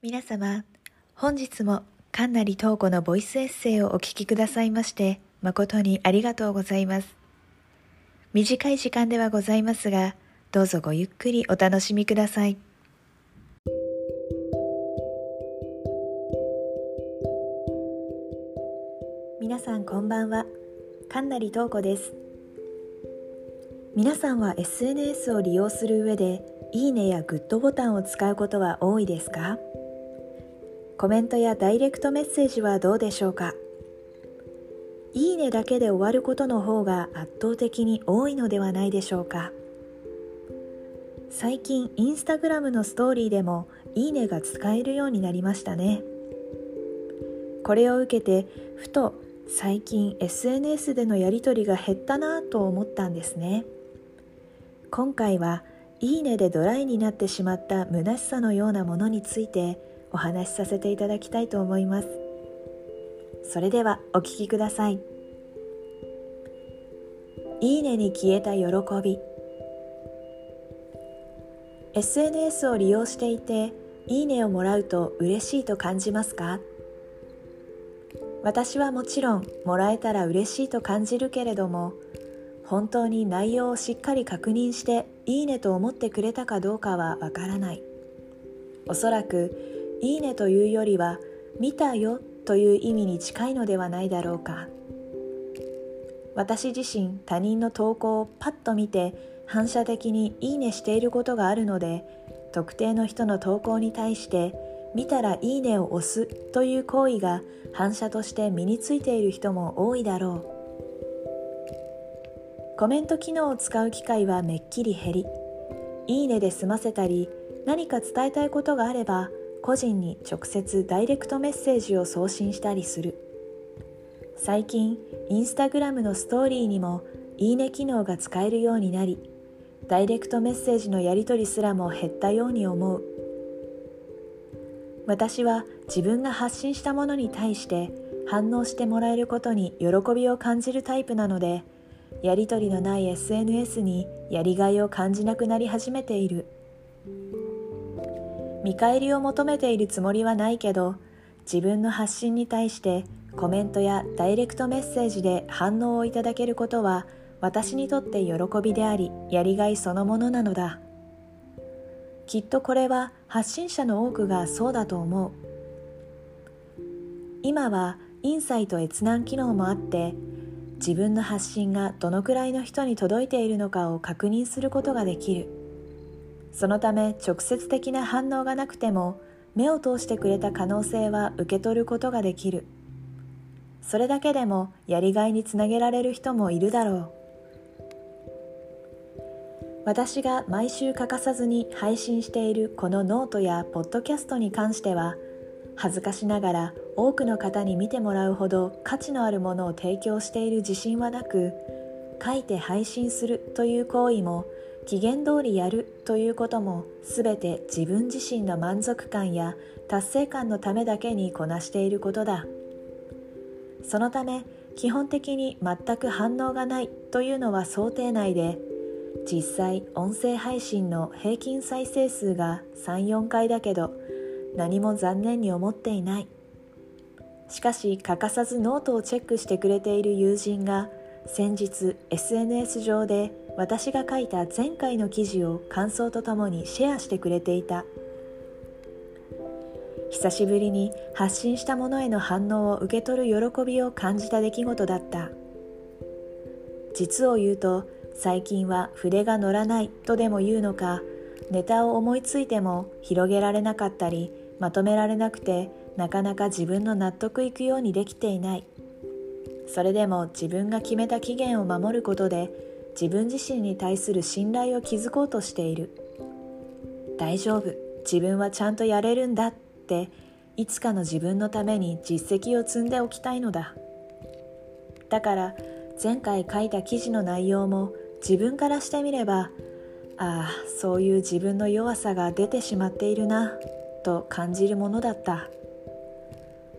皆様、本日も神成東子のボイスエッセイをお聞きくださいまして誠にありがとうございます。短い時間ではございますが、どうぞごゆっくりお楽しみください。皆さんこんばんは。神成東子です。皆さんは SNS を利用する上で、いいねやグッドボタンを使うことは多いですか？コメントやダイレクトメッセージはどうでしょうか？いいねだけで終わることの方が圧倒的に多いのではないでしょうか？最近インスタグラムのストーリーでもいいねが使えるようになりましたね。これを受けてふと最近 SNS でのやり取りが減ったなと思ったんですね。今回はいいねでドライになってしまった虚しさのようなものについてお話しさせていただきたいと思います。それではお聞きくださいいいねに消えた喜び。SNS を利用していていいねをもらうと嬉しいと感じますか？私はもちろんもらえたら嬉しいと感じるけれども本当に内容をしっかり確認していいねと思ってくれたかどうかはわからない。おそらくいいねというよりは見たよという意味に近いのではないだろうか。私自身他人の投稿をパッと見て反射的にいいねしていることがあるので特定の人の投稿に対して見たらいいねを押すという行為が反射として身についている人も多いだろう。コメント機能を使う機会はめっきり減りいいねで済ませたり何か伝えたいことがあれば個人に直接ダイレクトメッセージを送信したりする。最近インスタグラムのストーリーにもいいね機能が使えるようになりダイレクトメッセージのやり取りすらも減ったように思う。私は自分が発信したものに対して反応してもらえることに喜びを感じるタイプなのでやり取りのない SNS にやりがいを感じなくなり始めている。見返りを求めているつもりはないけど自分の発信に対してコメントやダイレクトメッセージで反応をいただけることは私にとって喜びでありやりがいそのものなのだ。きっとこれは発信者の多くがそうだと思う。今はインサイト閲覧機能もあって自分の発信がどのくらいの人に届いているのかを確認することができる。そのため直接的な反応がなくても目を通してくれた可能性は受け取ることができる。それだけでもやりがいにつなげられる人もいるだろう。私が毎週欠かさずに配信しているこのノートやポッドキャストに関しては恥ずかしながら多くの方に見てもらうほど価値のあるものを提供している自信はなく書いて配信するという行為も期限通りやるということも全て自分自身の満足感や達成感のためだけにこなしていることだ。そのため基本的に全く反応がないというのは想定内で実際音声配信の平均再生数が34回だけど何も残念に思っていない。しかし欠かさずノートをチェックしてくれている友人が先日 SNS 上で私が書いた前回の記事を感想とともにシェアしてくれていた。久しぶりに発信したものへの反応を受け取る喜びを感じた出来事だった。実を言うと最近は筆が乗らないとでも言うのかネタを思いついても広げられなかったりまとめられなくてなかなか自分の納得いくようにできていない。それでも自分が決めた期限を守ることで自分自身に対する信頼を築こうとしている。大丈夫。自分はちゃんとやれるんだって。いつかの自分のために実績を積んでおきたいのだ。だから前回書いた記事の内容も自分からしてみればああそういう自分の弱さが出てしまっているなと感じるものだった。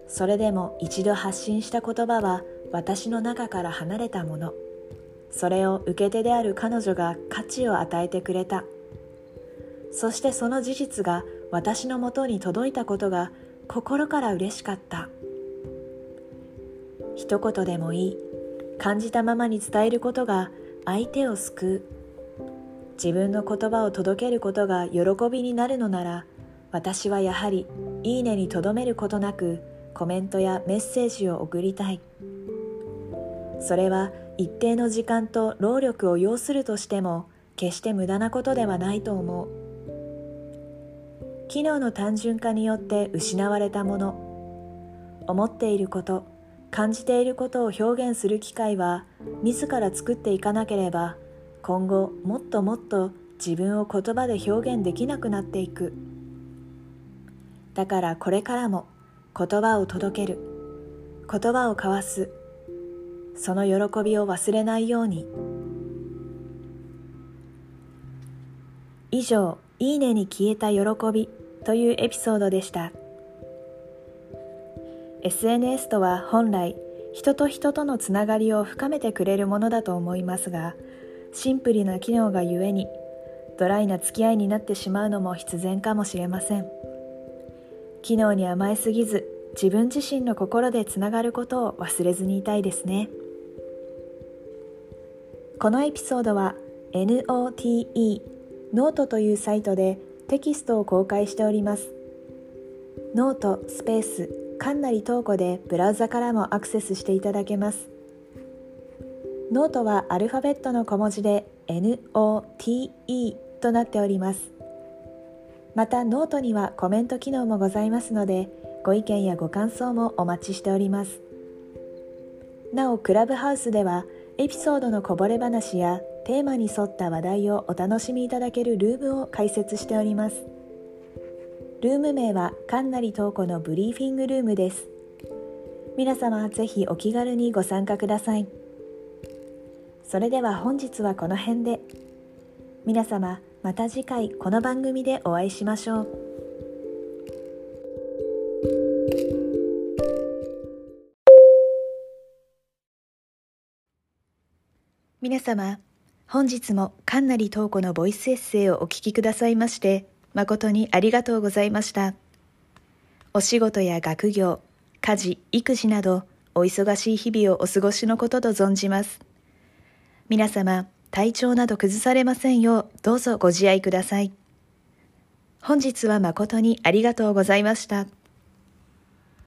それでも一度発信した言葉は私の中から離れたもの。それを受け手である彼女が価値を与えてくれた。そしてその事実が私のもとに届いたことが心から嬉しかった。一言でもいい。感じたままに伝えることが相手を救う。自分の言葉を届けることが喜びになるのなら私はやはり「いいね」にとどめることなくコメントやメッセージを送りたい。それは一定の時間と労力を要するとしても決して無駄なことではないと思う。機能の単純化によって失われたもの思っていること感じていることを表現する機会は自ら作っていかなければ今後もっともっと自分を言葉で表現できなくなっていく。だからこれからも言葉を届ける言葉を交わすその喜びを忘れないように。以上「いいね」に消えた喜びというエピソードでした。SNS とは本来人と人とのつながりを深めてくれるものだと思いますがシンプルな機能がゆえにドライな付き合いになってしまうのも必然かもしれません。機能に甘えすぎず自分自身の心でつながることを忘れずにいたいですね。このエピソードは NOTE ノートというサイトでテキストを公開しております。ノートスペースかんなり投稿でブラウザからもアクセスしていただけます。ノートはアルファベットの小文字で NOTE となっております。またノートにはコメント機能もございますのでご意見やご感想もお待ちしております。なおクラブハウスではエピソードのこぼれ話やテーマに沿った話題をお楽しみいただけるルームを開設しております。ルーム名はかんなりとうこのブリーフィングルームです。皆様ぜひお気軽にご参加ください。それでは本日はこの辺で。皆様また次回この番組でお会いしましょう。皆様本日もかんなりとうこのボイスエッセイをお聞きくださいまして誠にありがとうございましたお仕事や学業家事育児などお忙しい日々をお過ごしのことと存じます皆様体調など崩されませんようどうぞご自愛ください。本日は誠にありがとうございました。